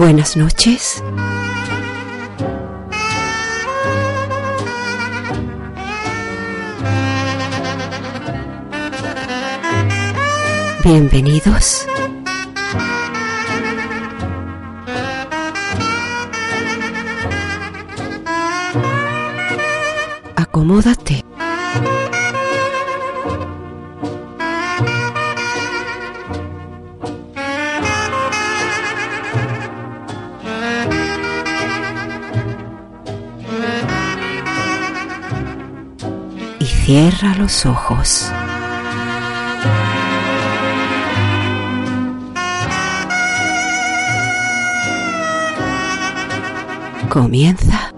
Buenas noches. Bienvenidos. Acomódate. Cierra los ojos. Comienza.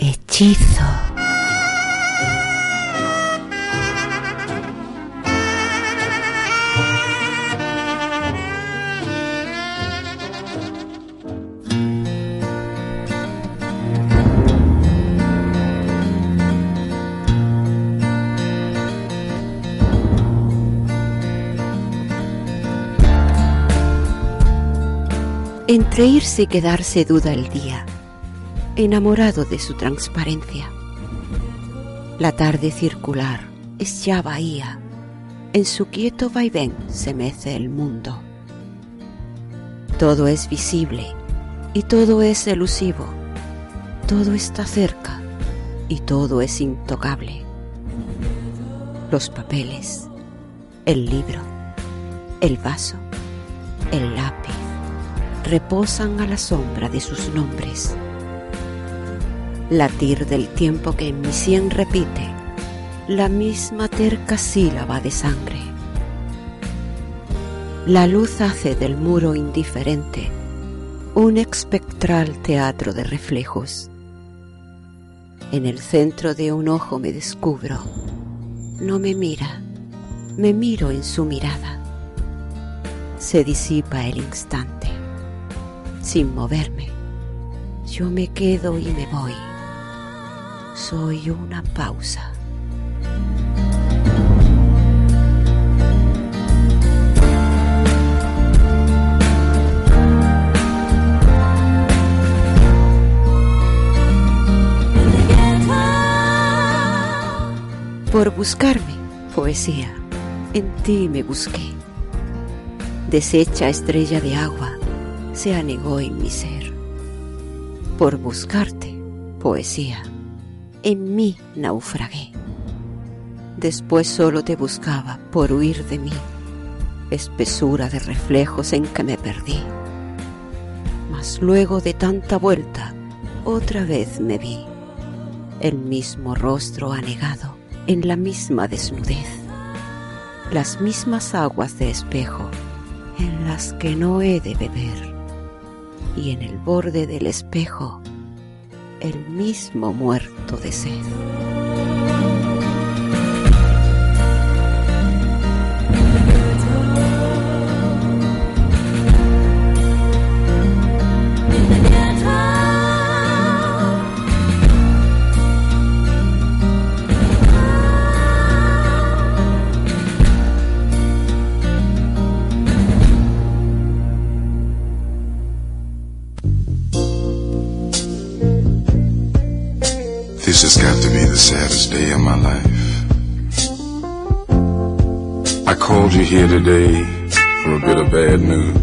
Hechizo. Entre irse y quedarse duda el día, enamorado de su transparencia. La tarde circular es ya bahía, en su quieto vaivén se mece el mundo. Todo es visible y todo es elusivo, todo está cerca y todo es intocable. Los papeles, el libro, el vaso, el lápiz reposan a la sombra de sus nombres. Latir del tiempo que en mi sien repite la misma terca sílaba de sangre. La luz hace del muro indiferente un espectral teatro de reflejos. En el centro de un ojo me descubro. No me mira, me miro en su mirada. Se disipa el instante sin moverme. Yo me quedo y me voy. Soy una pausa. Por buscarme, poesía, en ti me busqué. Deshecha estrella de agua, se anegó en mi ser. Por buscarte, poesía, en mí naufragué. Después solo te buscaba por huir de mí, espesura de reflejos en que me perdí. Mas luego de tanta vuelta, otra vez me vi, el mismo rostro anegado en la misma desnudez, las mismas aguas de espejo en las que no he de beber y en el borde del espejo el mismo muerto de sed. Called you here today for a bit of bad news.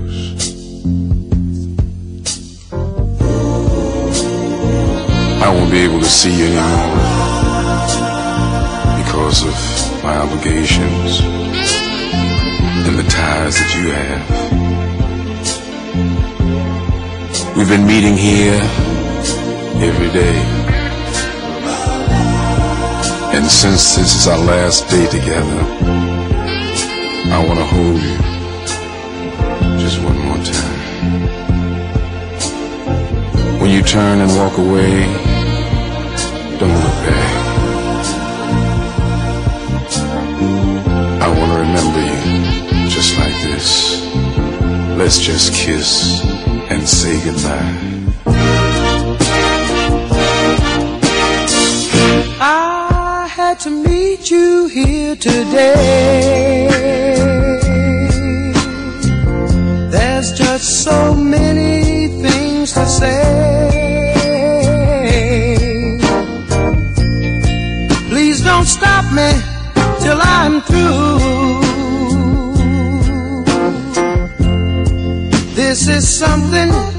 I won't be able to see you anymore because of my obligations and the ties that you have. We've been meeting here every day. And since this is our last day together, I want to hold you just one more time. When you turn and walk away, don't look back. I want to remember you just like this. Let's just kiss and say goodbye. to meet you here today. There's just so many things to say. Please don't stop me till I'm through. This is something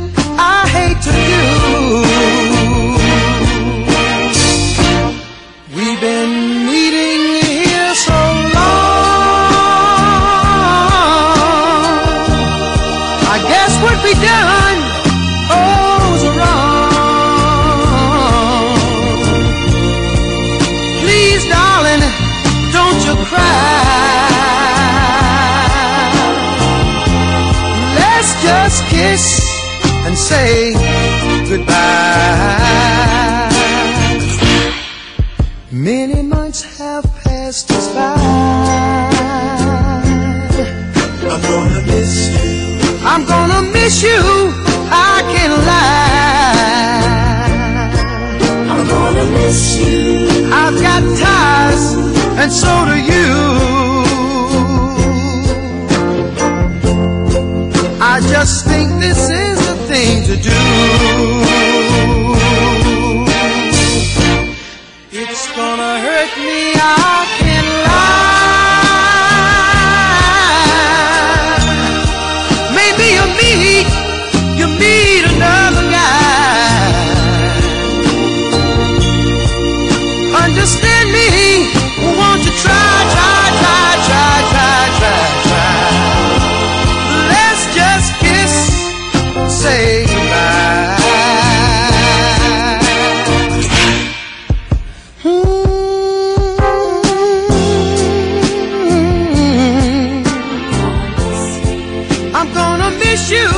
you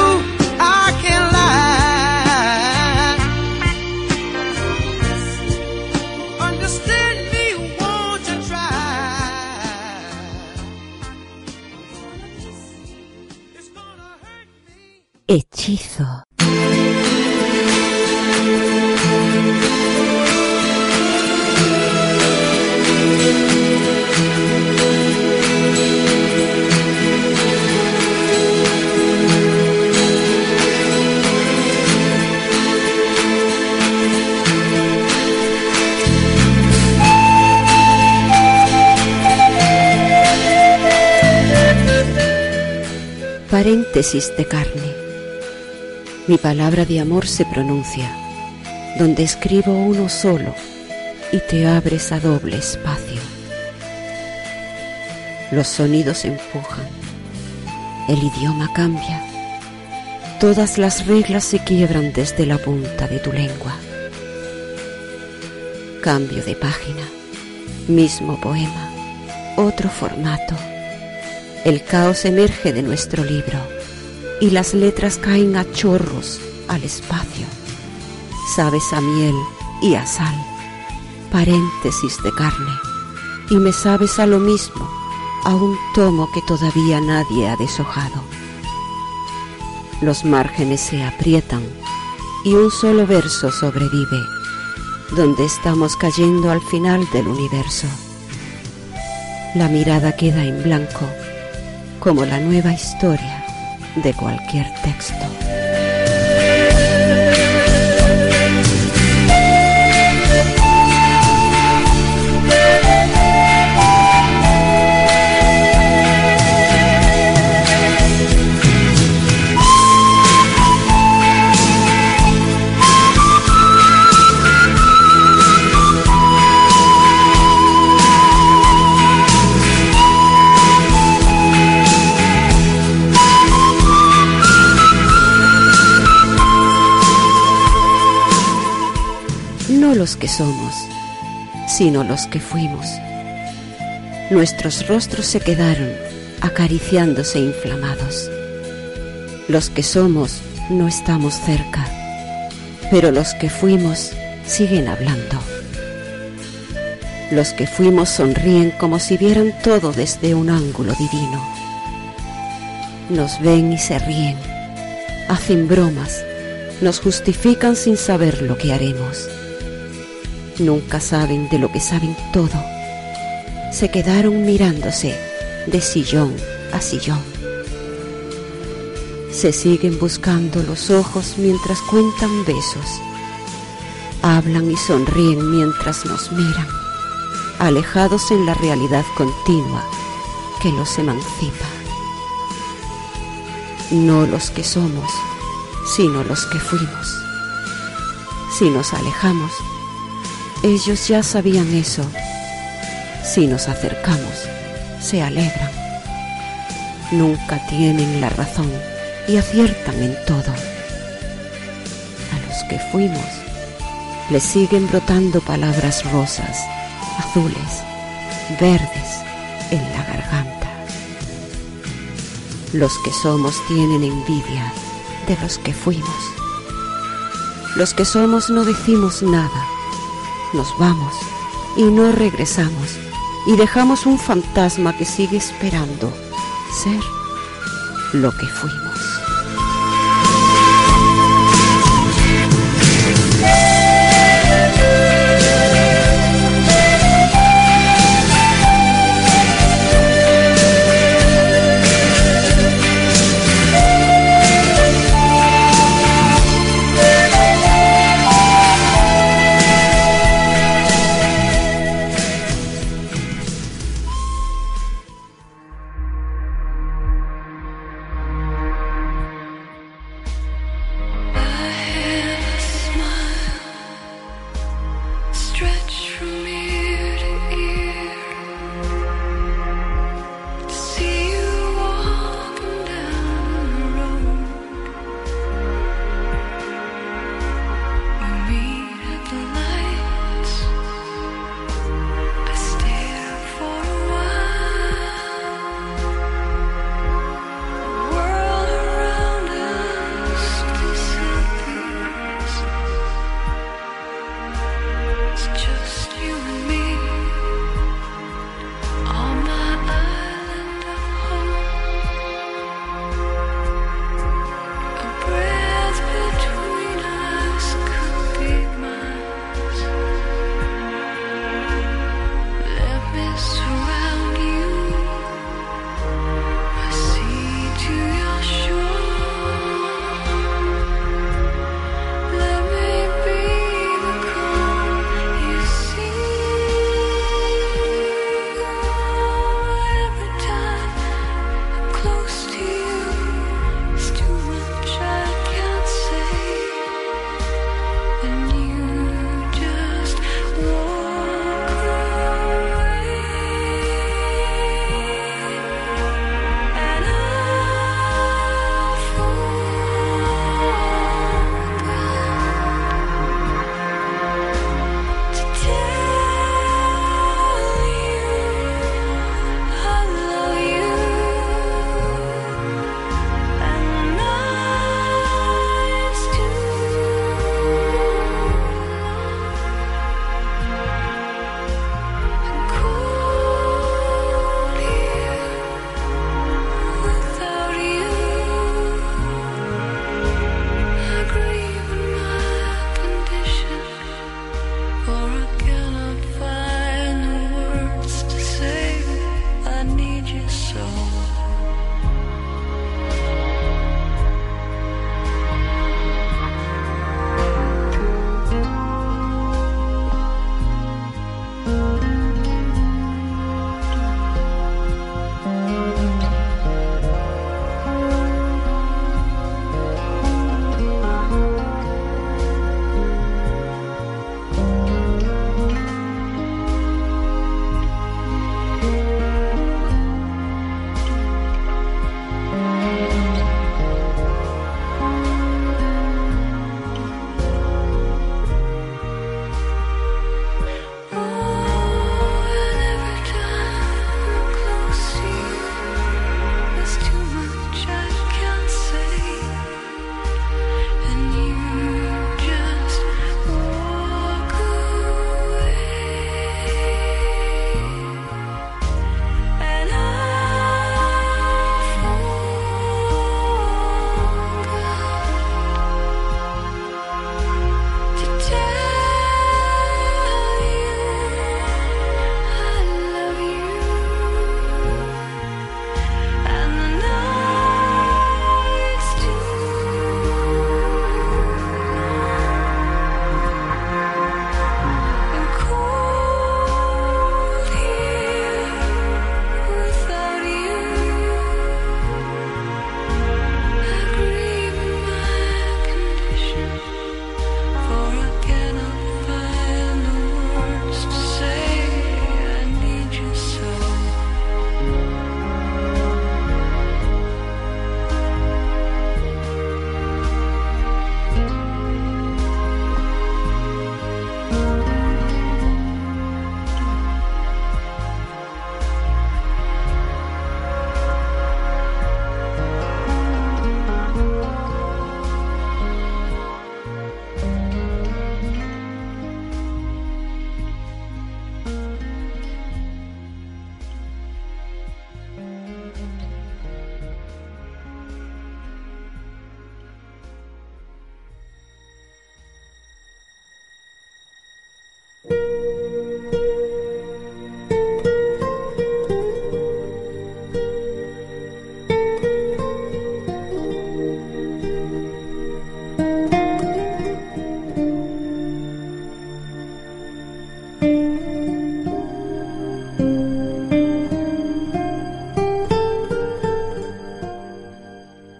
I can lie. Understand me, won't you try? Hechizo. Paréntesis de carne. Mi palabra de amor se pronuncia, donde escribo uno solo y te abres a doble espacio. Los sonidos empujan, el idioma cambia, todas las reglas se quiebran desde la punta de tu lengua. Cambio de página, mismo poema, otro formato. El caos emerge de nuestro libro y las letras caen a chorros al espacio. Sabes a miel y a sal, paréntesis de carne, y me sabes a lo mismo, a un tomo que todavía nadie ha deshojado. Los márgenes se aprietan y un solo verso sobrevive, donde estamos cayendo al final del universo. La mirada queda en blanco, como la nueva historia de cualquier texto. Que somos, sino los que fuimos. Nuestros rostros se quedaron acariciándose inflamados. Los que somos no estamos cerca, pero los que fuimos siguen hablando. Los que fuimos sonríen como si vieran todo desde un ángulo divino. Nos ven y se ríen, hacen bromas, nos justifican sin saber lo que haremos. Nunca saben de lo que saben todo. Se quedaron mirándose de sillón a sillón. Se siguen buscando los ojos mientras cuentan besos. Hablan y sonríen mientras nos miran, alejados en la realidad continua que los emancipa. no los que somos, sino los que fuimos. Si nos alejamos, ellos ya sabían eso. Si nos acercamos, se alegran. Nunca tienen la razón y aciertan en todo. A los que fuimos, les siguen brotando palabras rosas, azules, verdes en la garganta. Los que somos tienen envidia de los que fuimos. Los que somos no decimos nada, nos vamos y no regresamos y dejamos un fantasma que sigue esperando ser lo que fuimos.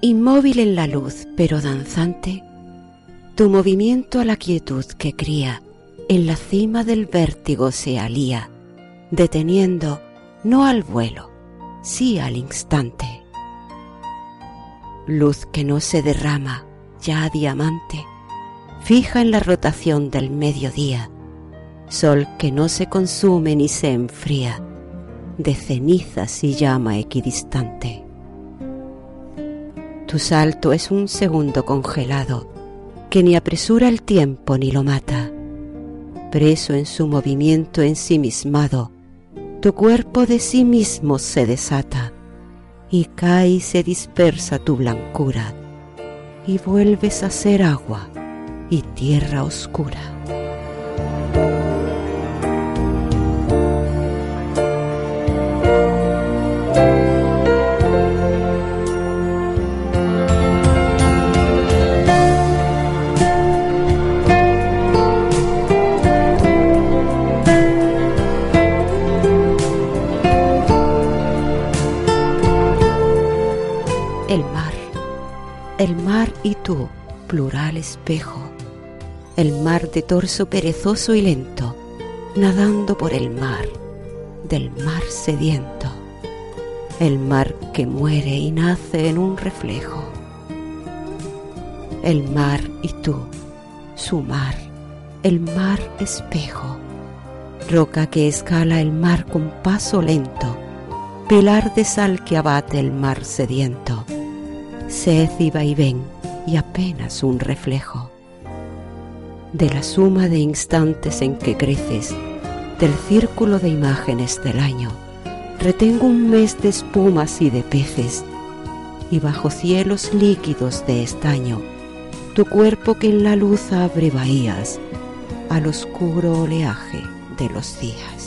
Inmóvil en la luz, pero danzante, tu movimiento a la quietud que cría en la cima del vértigo se alía, deteniendo no al vuelo, sí al instante. Luz que no se derrama, ya diamante, fija en la rotación del mediodía, sol que no se consume ni se enfría, de cenizas y llama equidistante. Tu salto es un segundo congelado, que ni apresura el tiempo ni lo mata. Preso en su movimiento ensimismado, tu cuerpo de sí mismo se desata, y cae y se dispersa tu blancura, y vuelves a ser agua y tierra oscura. Mar y tú, plural espejo, el mar de torso perezoso y lento, nadando por el mar, del mar sediento, el mar que muere y nace en un reflejo. El mar y tú, su mar, el mar espejo, roca que escala el mar con paso lento, pilar de sal que abate el mar sediento sed y vaivén y apenas un reflejo. De la suma de instantes en que creces, del círculo de imágenes del año, retengo un mes de espumas y de peces, y bajo cielos líquidos de estaño, tu cuerpo que en la luz abre bahías al oscuro oleaje de los días.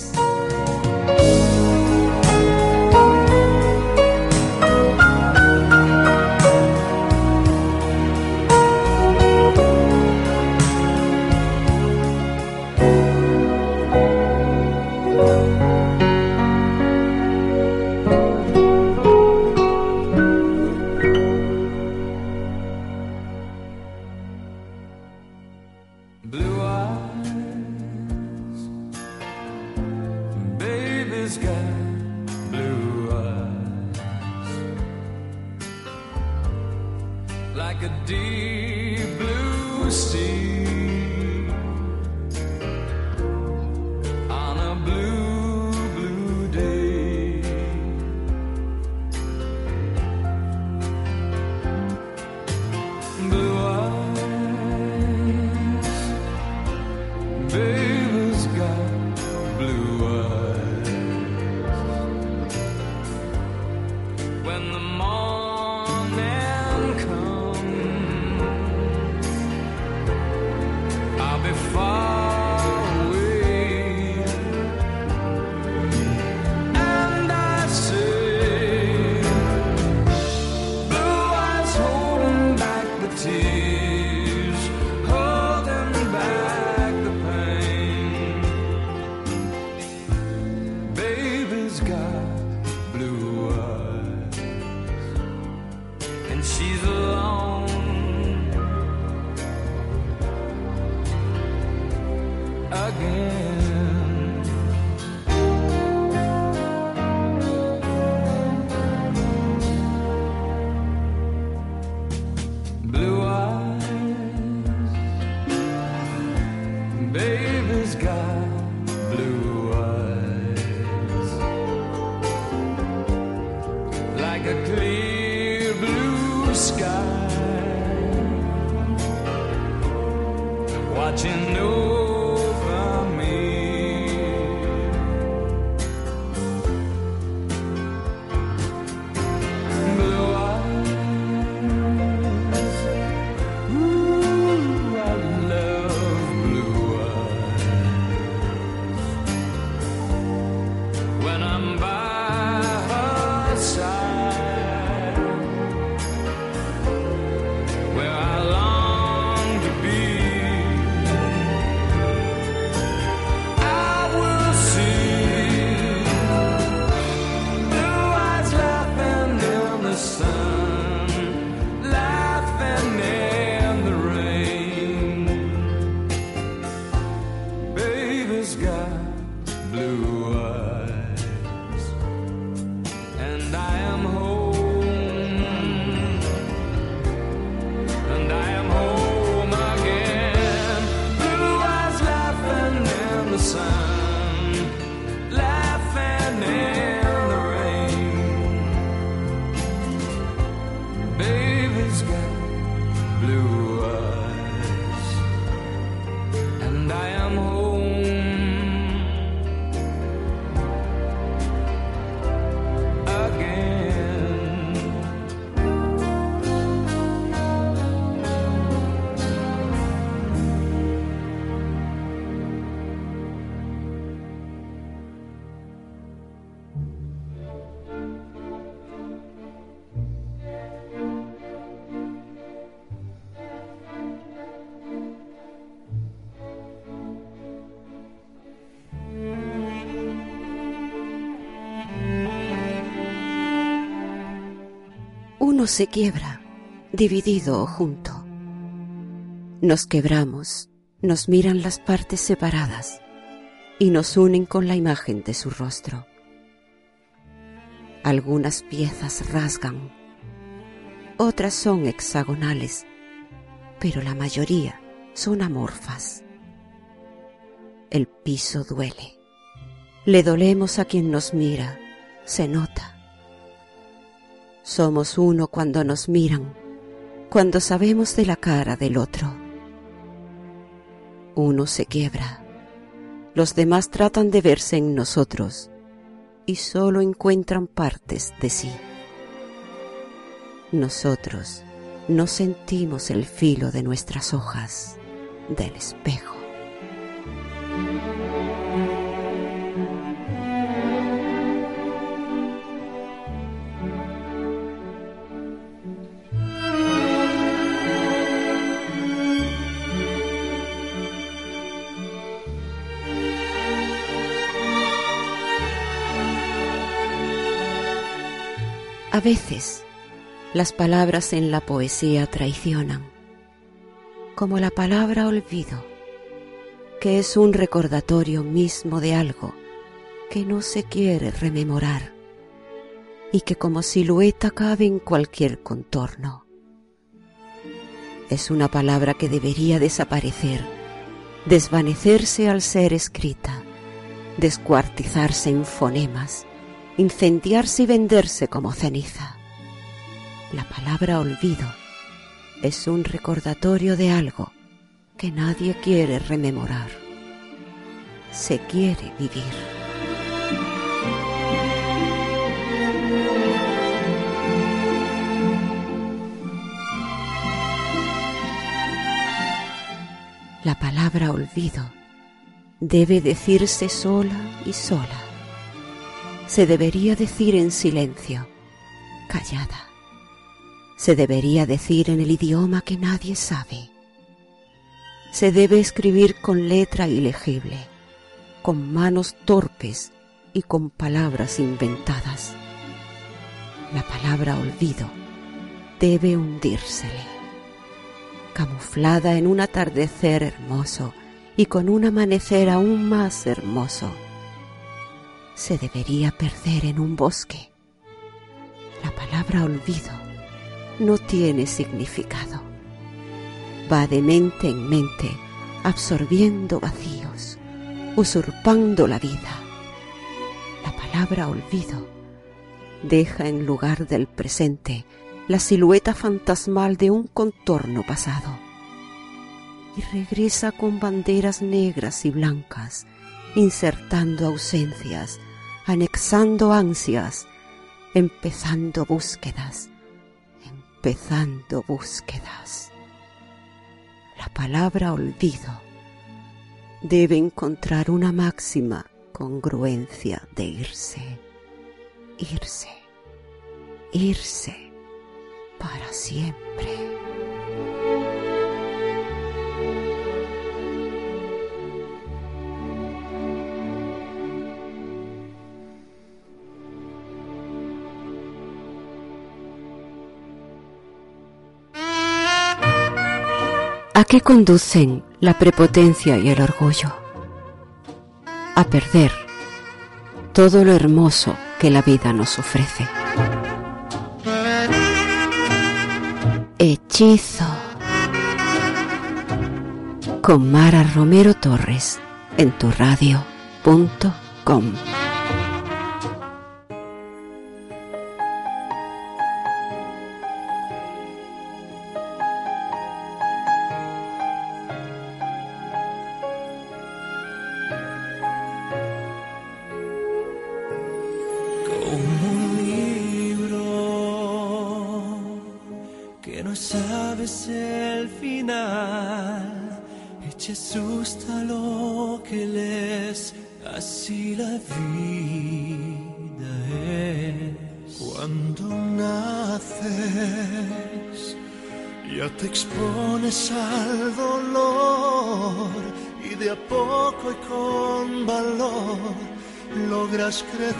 She's alone. Se quiebra, dividido o junto. Nos quebramos, nos miran las partes separadas y nos unen con la imagen de su rostro. Algunas piezas rasgan, otras son hexagonales, pero la mayoría son amorfas. El piso duele. Le dolemos a quien nos mira, se nota. Somos uno cuando nos miran, cuando sabemos de la cara del otro. Uno se quiebra, los demás tratan de verse en nosotros y solo encuentran partes de sí. Nosotros no sentimos el filo de nuestras hojas del espejo. A veces las palabras en la poesía traicionan, como la palabra olvido, que es un recordatorio mismo de algo que no se quiere rememorar y que como silueta cabe en cualquier contorno. Es una palabra que debería desaparecer, desvanecerse al ser escrita, descuartizarse en fonemas, incendiarse y venderse como ceniza. La palabra olvido es un recordatorio de algo que nadie quiere rememorar. Se quiere vivir. La palabra olvido debe decirse sola y sola se debería decir en silencio, callada. Se debería decir en el idioma que nadie sabe. Se debe escribir con letra ilegible, con manos torpes y con palabras inventadas. La palabra olvido debe hundírsele, camuflada en un atardecer hermoso y con un amanecer aún más hermoso se debería perder en un bosque. La palabra olvido no tiene significado. Va de mente en mente, absorbiendo vacíos, usurpando la vida. La palabra olvido deja en lugar del presente la silueta fantasmal de un contorno pasado y regresa con banderas negras y blancas, insertando ausencias anexando ansias, empezando búsquedas, empezando búsquedas. La palabra olvido debe encontrar una máxima congruencia de irse, irse, irse para siempre. Qué conducen la prepotencia y el orgullo? A perder todo lo hermoso que la vida nos ofrece. Hechizo. Con Mara Romero Torres en tu radio.com. crecer.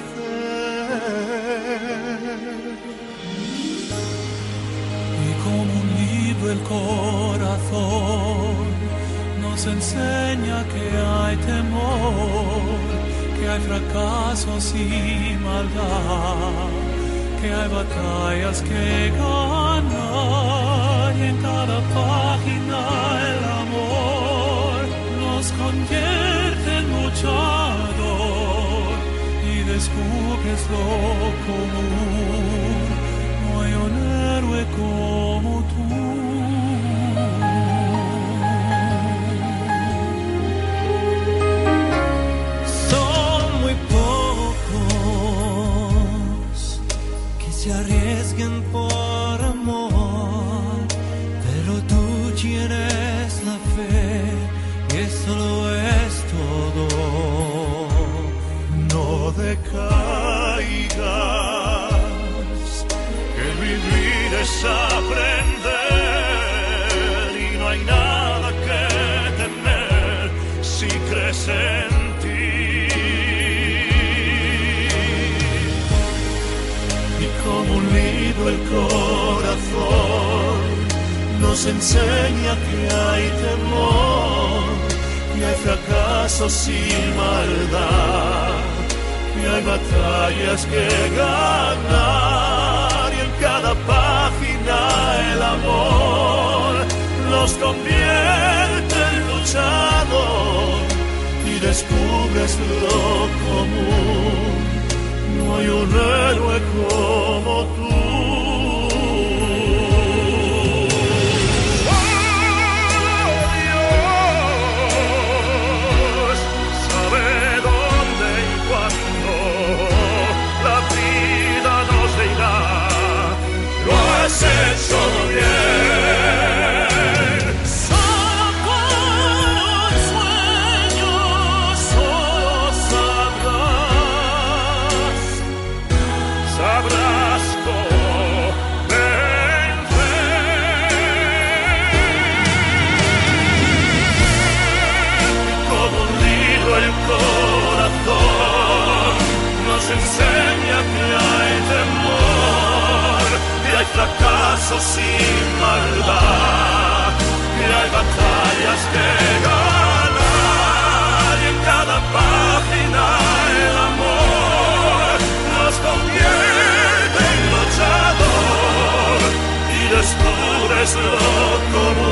Y como un libro el corazón nos enseña que hay temor, que hay fracasos y maldad, que hay batallas que ganar y en cada página el amor nos convierte en mucho descubres lo común. No hay un héroe como tú. Son muy pocos que se arriesguen por amor, pero tú tienes la fe y eso lo es todo. No decaigas, vivir es aprender y no hay nada que temer si crees en ti. Y como un libro el corazón nos enseña que hay temor, que hay fracasos y maldad, que hay batallas que ganar y en cada el amor nos convierte en luchador y descubres lo común. No hay un héroe como tú. Sin maldad, que hay batallas que ganar y en cada página el amor nos convierte en luchador y descubres lo común.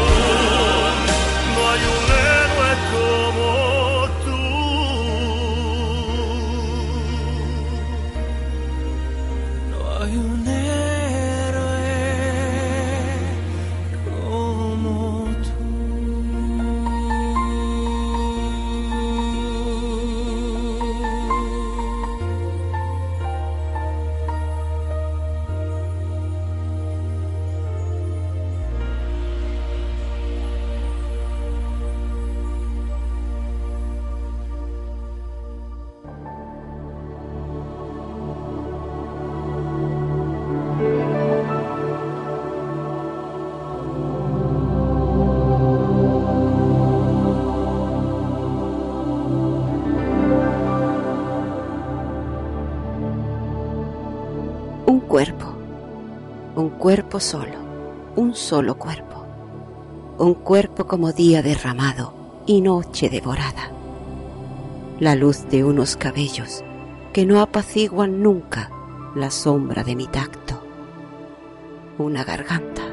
Un solo cuerpo, un cuerpo como día derramado y noche devorada. La luz de unos cabellos que no apaciguan nunca la sombra de mi tacto. Una garganta,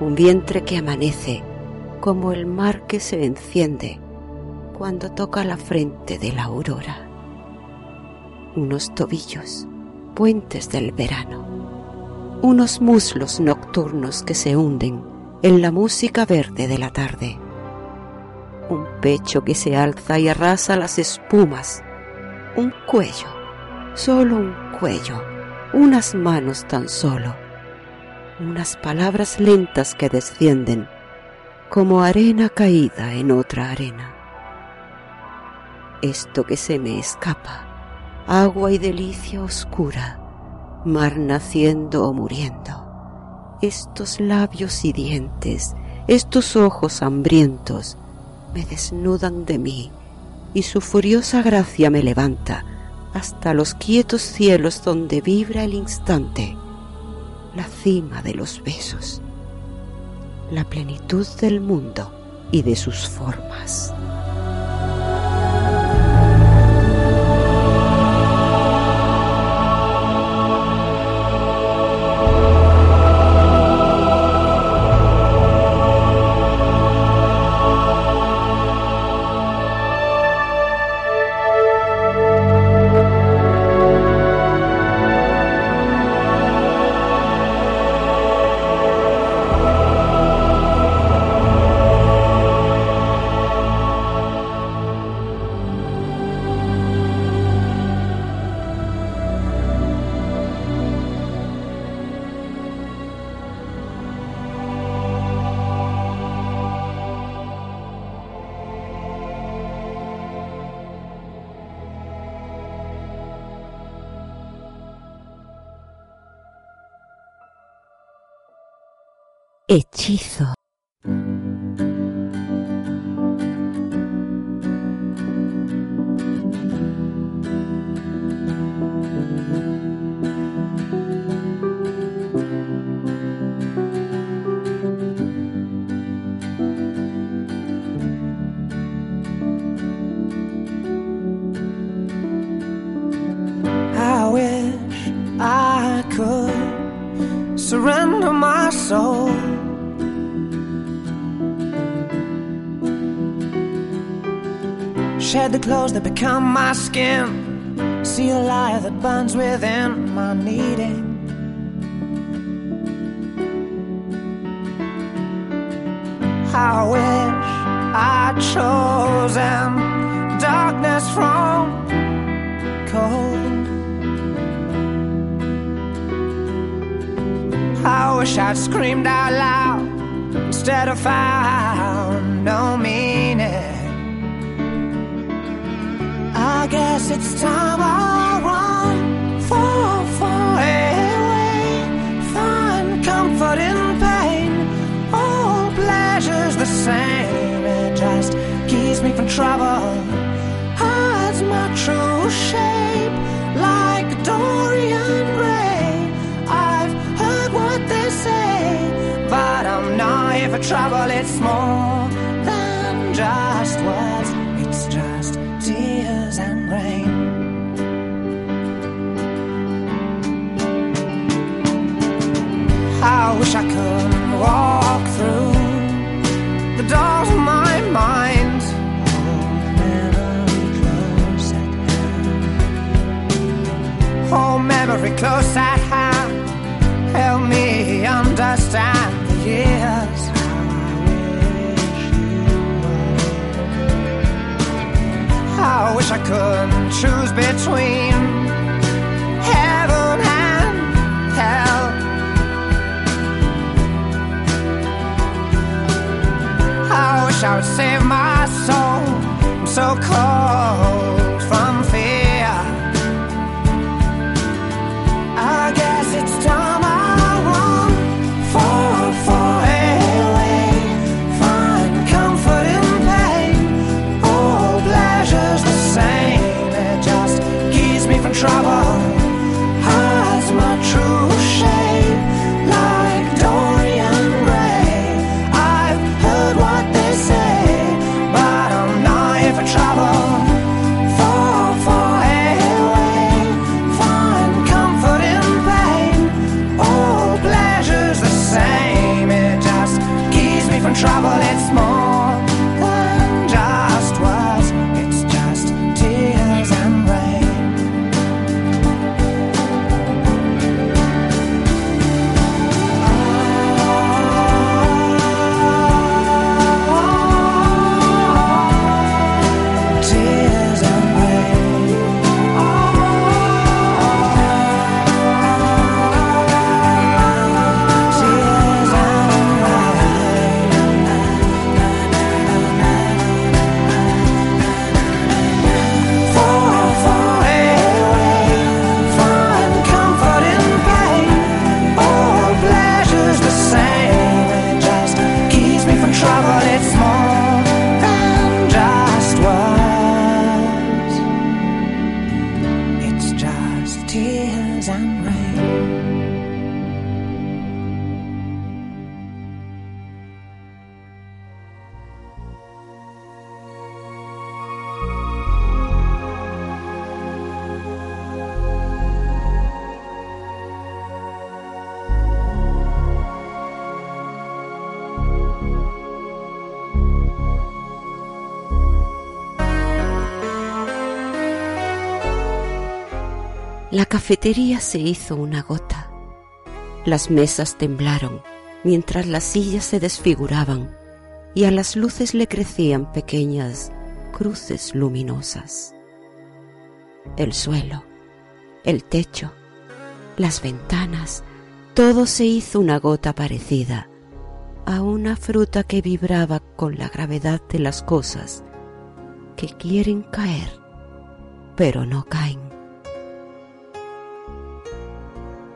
un vientre que amanece como el mar que se enciende cuando toca la frente de la aurora. Unos tobillos, puentes del verano, unos muslos nocturnos que se hunden en la música verde de la tarde, un pecho que se alza y arrasa las espumas, un cuello, solo un cuello, unas manos tan solo, unas palabras lentas que descienden como arena caída en otra arena. Esto que se me escapa, agua y delicia oscura, mar naciendo o muriendo. Estos labios y dientes, estos ojos hambrientos, me desnudan de mí y su furiosa gracia me levanta hasta los quietos cielos donde vibra el instante, la cima de los besos, la plenitud del mundo y de sus formas. Hechizo. Clothes that become my skin. See a light that burns within my needing. I wish I'd chosen darkness from cold. I wish I'd screamed out loud instead of found no meaning. Guess it's time I run for far away, find comfort in pain. All pleasure's the same, it just keeps me from trouble. Hides my true shape like Dorian Gray. I've heard what they say, but I'm not here for trouble. It's more I wish I could walk through the doors of my mind. Hold memory close at hand. Hold memory close at hand. Help me understand the years. I wish I could choose between I would save my soul. I'm so cold cafetería se hizo una gota. Las mesas temblaron mientras las sillas se desfiguraban y a las luces le crecían pequeñas cruces luminosas. El suelo, el techo, las ventanas, todo se hizo una gota parecida a una fruta que vibraba con la gravedad de las cosas que quieren caer, pero no caen.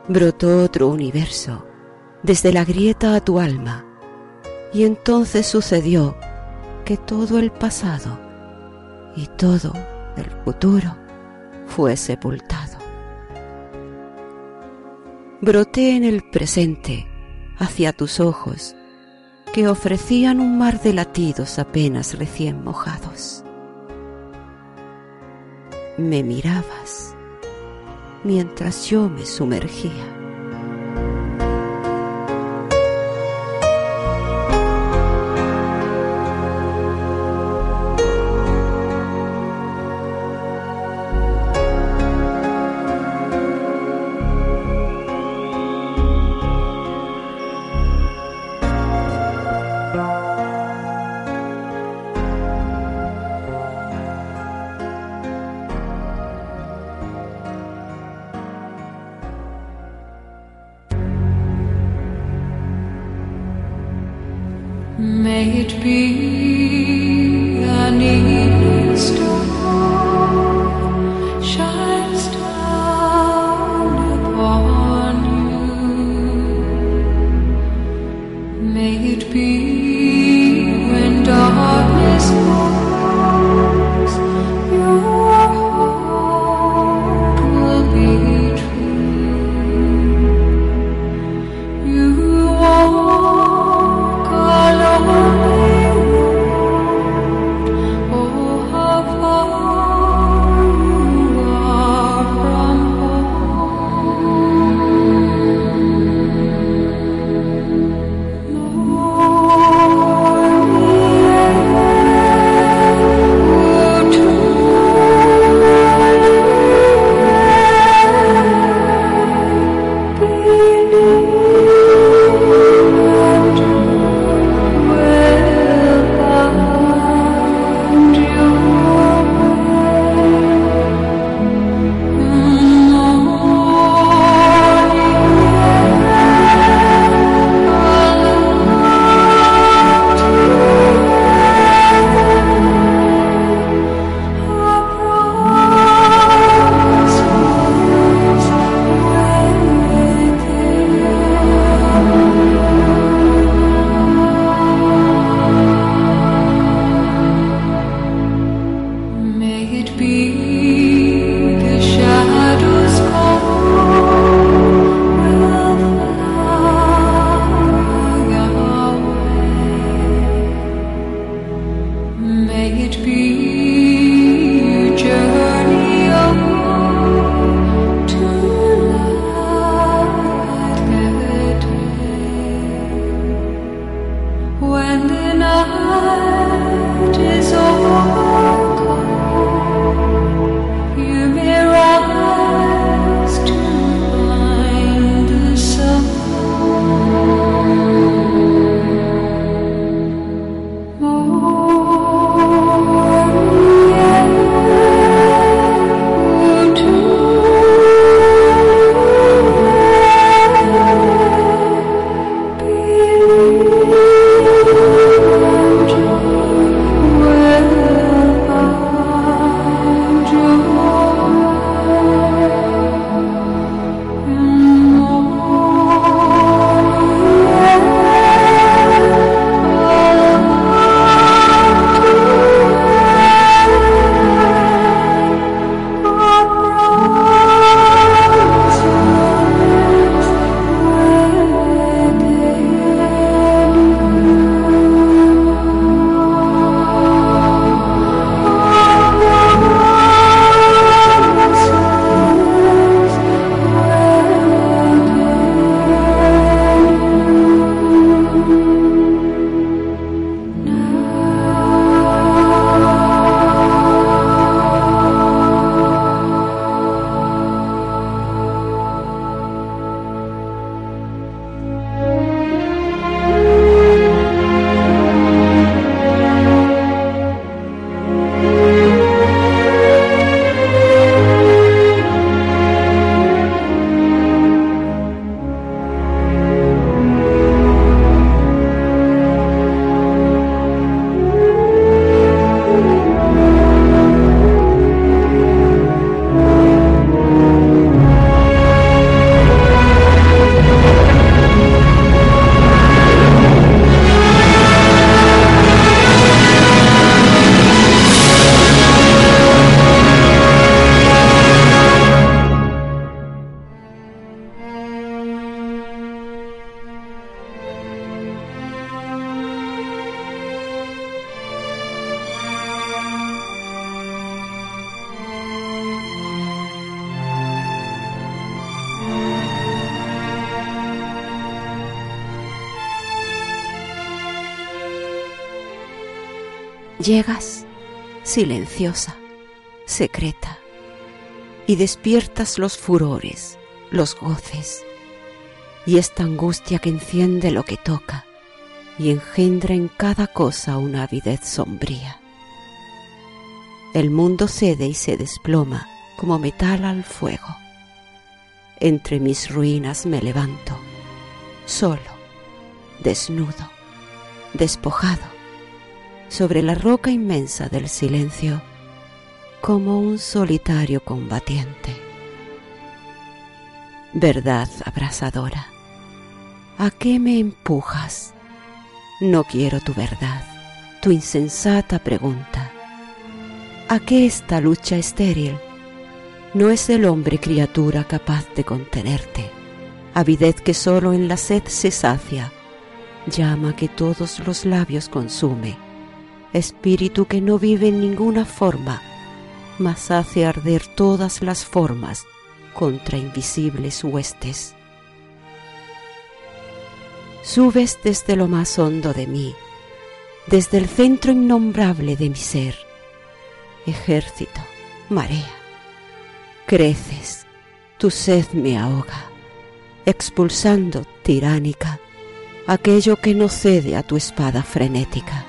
Brotó otro universo desde la grieta a tu alma y entonces sucedió que todo el pasado y todo el futuro fue sepultado. Broté en el presente hacia tus ojos que ofrecían un mar de latidos apenas recién mojados. Me mirabas mientras yo me sumergía. Llegas silenciosa, secreta, y despiertas los furores, los goces, y esta angustia que enciende lo que toca y engendra en cada cosa una avidez sombría. El mundo cede y se desploma como metal al fuego. Entre mis ruinas me levanto, solo, desnudo, despojado, sobre la roca inmensa del silencio, como un solitario combatiente. Verdad abrasadora, ¿a qué me empujas? No quiero tu verdad, tu insensata pregunta. ¿A qué esta lucha estéril? No es el hombre criatura capaz de contenerte, avidez que solo en la sed se sacia, llama que todos los labios consume, espíritu que no vive en ninguna forma, mas hace arder todas las formas contra invisibles huestes. Subes desde lo más hondo de mí, desde el centro innombrable de mi ser, ejército, marea. Creces, tu sed me ahoga, expulsando, tiránica, aquello que no cede a tu espada frenética.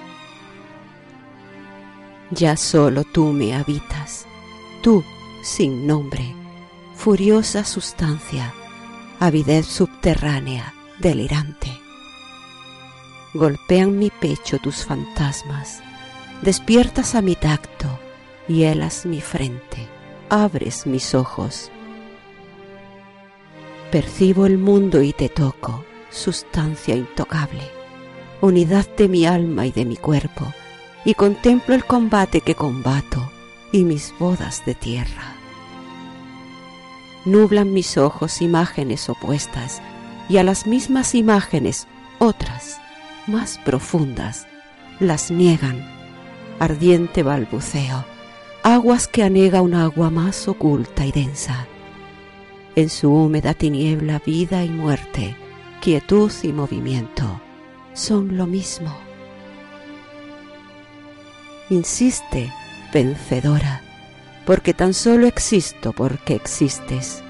Ya solo tú me habitas, tú sin nombre, furiosa sustancia, avidez subterránea, delirante. Golpean mi pecho tus fantasmas, despiertas a mi tacto, hielas mi frente, abres mis ojos. Percibo el mundo y te toco, sustancia intocable, unidad de mi alma y de mi cuerpo, y contemplo el combate que combato y mis bodas de tierra. Nublan mis ojos imágenes opuestas y a las mismas imágenes otras, más profundas, las niegan. Ardiente balbuceo, aguas que anega un agua más oculta y densa. En su húmeda tiniebla vida y muerte, quietud y movimiento son lo mismo. Insiste, vencedora, porque tan solo existo porque existes.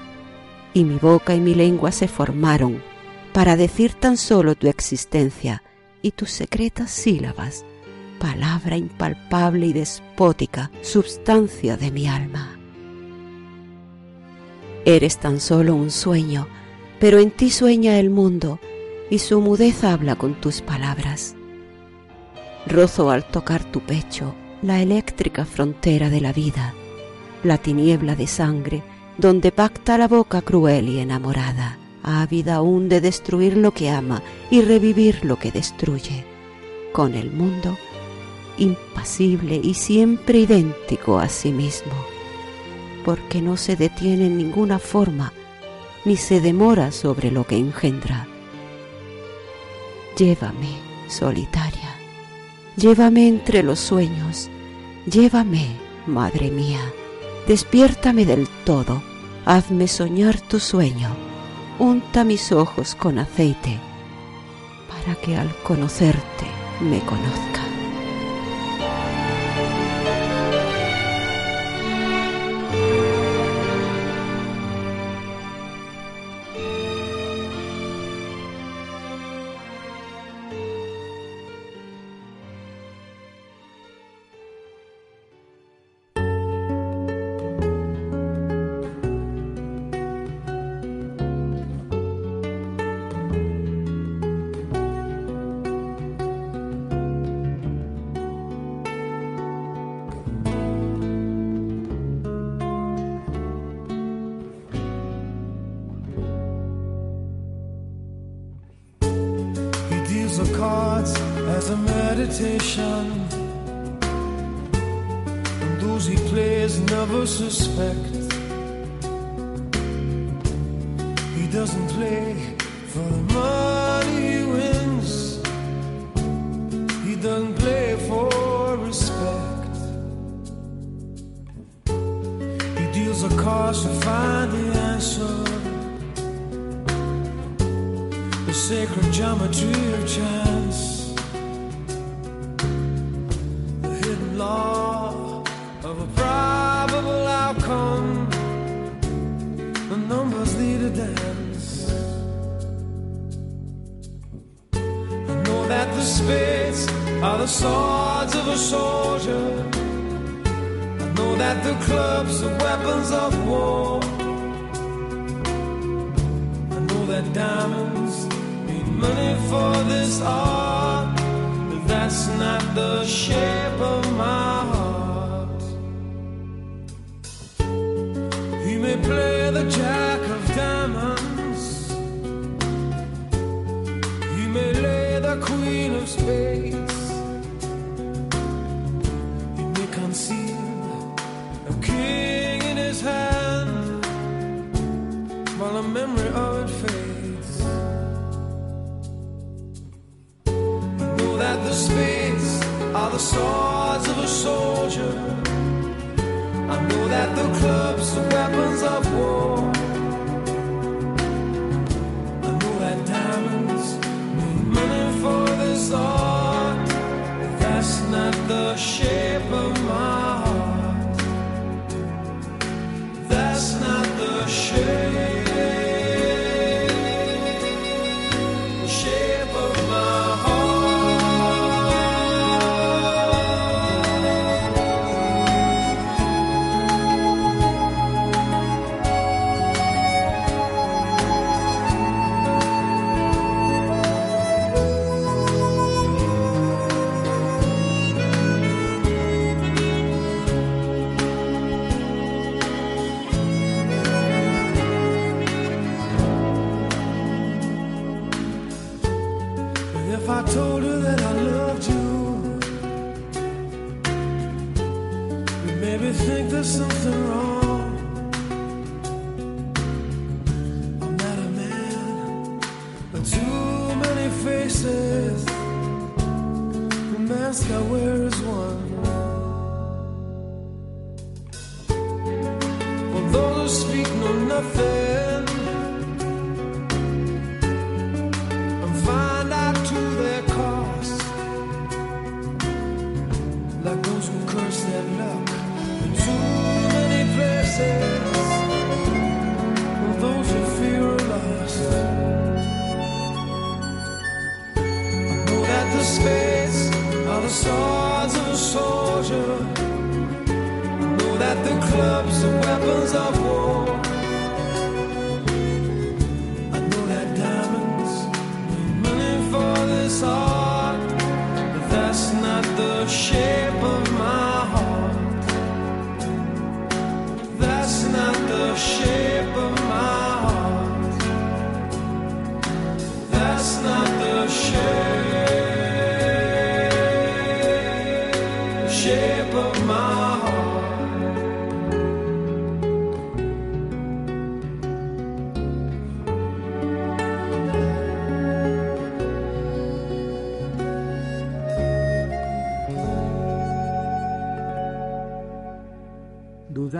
Y mi boca y mi lengua se formaron para decir tan solo tu existencia y tus secretas sílabas, palabra impalpable y despótica, substancia de mi alma. Eres tan solo un sueño, pero en ti sueña el mundo y su mudez habla con tus palabras. Rozo al tocar tu pecho la eléctrica frontera de la vida, la tiniebla de sangre donde pacta la boca cruel y enamorada, ávida aún de destruir lo que ama y revivir lo que destruye, con el mundo impasible y siempre idéntico a sí mismo, porque no se detiene en ninguna forma ni se demora sobre lo que engendra. Llévame, solitaria, llévame entre los sueños, llévame, madre mía, despiértame del todo, hazme soñar tu sueño, unta mis ojos con aceite, para que al conocerte me conozca. Cards as a meditation. And those he plays never suspect. He doesn't play for the money he wins. He doesn't play for respect. He deals a cards to find the answer sacred geometry of chance.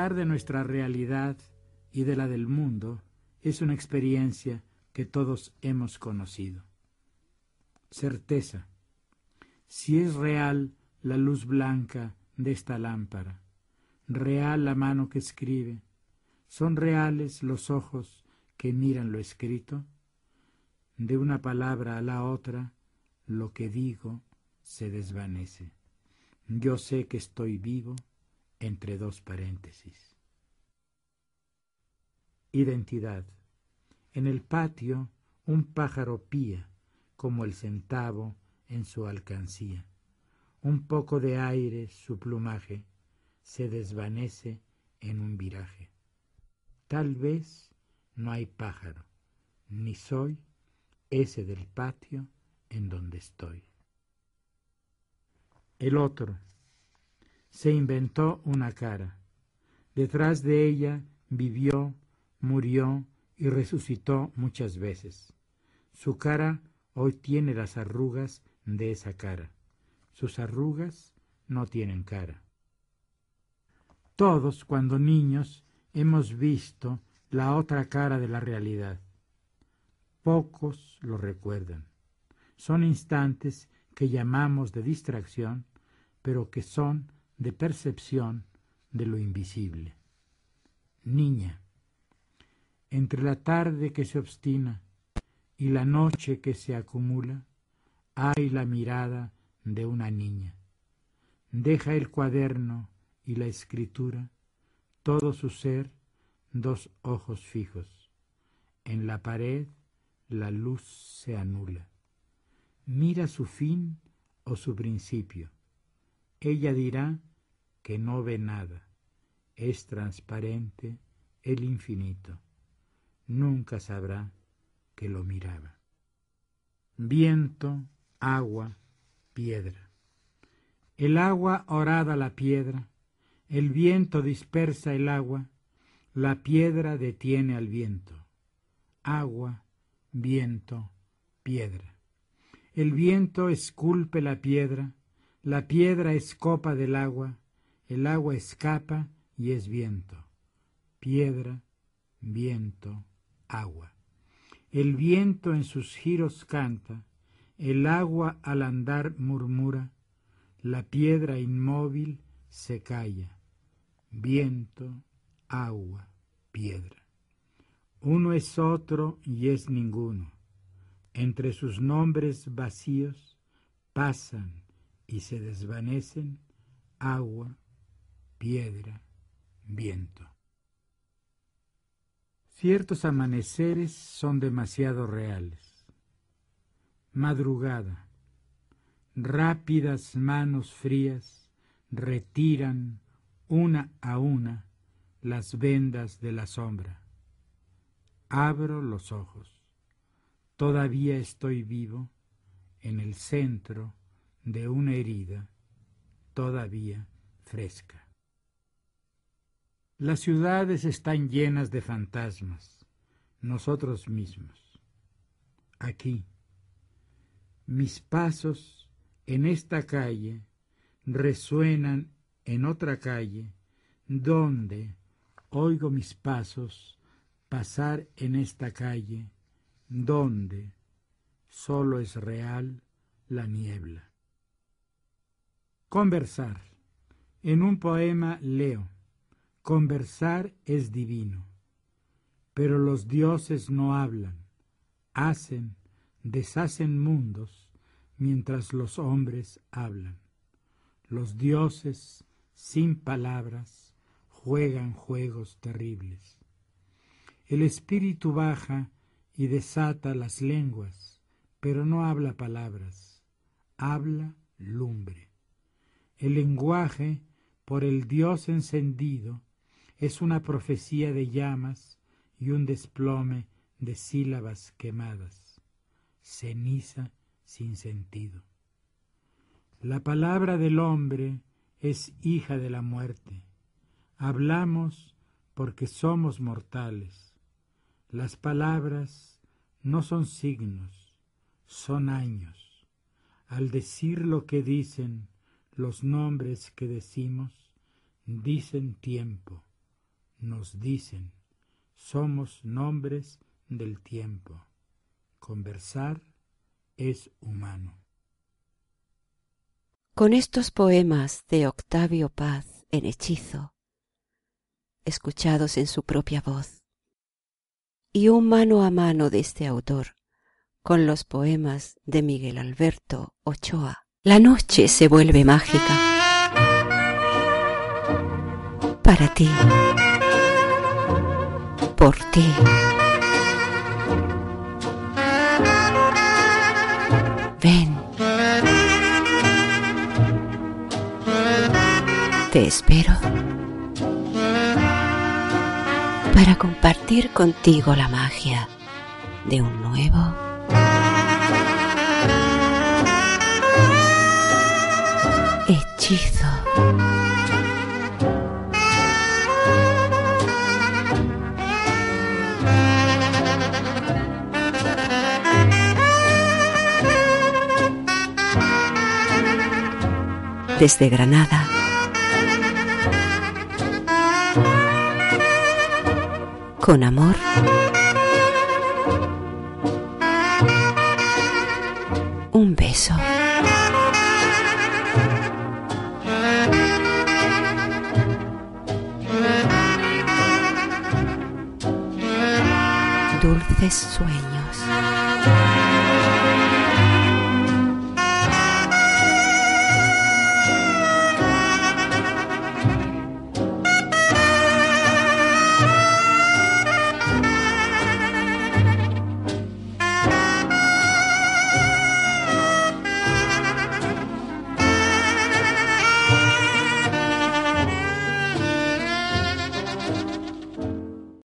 De nuestra realidad y de la del mundo es una experiencia que todos hemos conocido. Certeza. Si es real la luz blanca de esta lámpara, real la mano que escribe, son reales los ojos que miran lo escrito, de una palabra a la otra, lo que digo se desvanece. Yo sé que estoy vivo entre dos paréntesis. Identidad. En el patio un pájaro pía como el centavo en su alcancía. Un poco de aire, su plumaje, se desvanece en un viraje. Tal vez no hay pájaro, ni soy ese del patio en donde estoy. El otro se inventó una cara. Detrás de ella vivió, murió y resucitó muchas veces. Su cara hoy tiene las arrugas de esa cara. Sus arrugas no tienen cara. Todos, cuando niños, hemos visto la otra cara de la realidad. Pocos lo recuerdan. Son instantes que llamamos de distracción, pero que son de percepción de lo invisible. Niña, entre la tarde que se obstina y la noche que se acumula, hay la mirada de una niña. Deja el cuaderno y la escritura, todo su ser, dos ojos fijos. En la pared la luz se anula. Mira su fin o su principio. Ella dirá que no ve nada. Es transparente el infinito. Nunca sabrá que lo miraba. Viento, agua, piedra. El agua orada la piedra, el viento dispersa el agua, la piedra detiene al viento. Agua, viento, piedra. El viento esculpe la piedra, la piedra es copa del agua, el agua escapa y es viento. Piedra, viento, agua. El viento en sus giros canta, el agua al andar murmura, la piedra inmóvil se calla. Viento, agua, piedra. Uno es otro y es ninguno. Entre sus nombres vacíos pasan y se desvanecen agua, piedra, viento. Ciertos amaneceres son demasiado reales. Madrugada. Rápidas manos frías retiran una a una las vendas de la sombra. Abro los ojos. Todavía estoy vivo en el centro de una herida todavía fresca. Las ciudades están llenas de fantasmas, nosotros mismos. Aquí, mis pasos en esta calle resuenan en otra calle donde oigo mis pasos pasar en esta calle donde solo es real la niebla. Conversar. En un poema leo, conversar es divino, pero los dioses no hablan, hacen, deshacen mundos mientras los hombres hablan. Los dioses, sin palabras, juegan juegos terribles. El espíritu baja y desata las lenguas, pero no habla palabras, habla lumbre. El lenguaje, por el Dios encendido, es una profecía de llamas y un desplome de sílabas quemadas, ceniza sin sentido. La palabra del hombre es hija de la muerte. Hablamos porque somos mortales las palabras no son signos, son años. Al decir lo que dicen, los nombres que decimos, dicen tiempo, nos dicen, somos nombres del tiempo. Conversar es humano. Con estos poemas de Octavio Paz en hechizo, escuchados en su propia voz, y un mano a mano de este autor con los poemas de Miguel Alberto Ochoa. La noche se vuelve mágica. Para ti. Por ti. Ven. Te espero para compartir contigo la magia de un nuevo hechizo. desde Granada. Con amor. Un beso. Dulces sueños.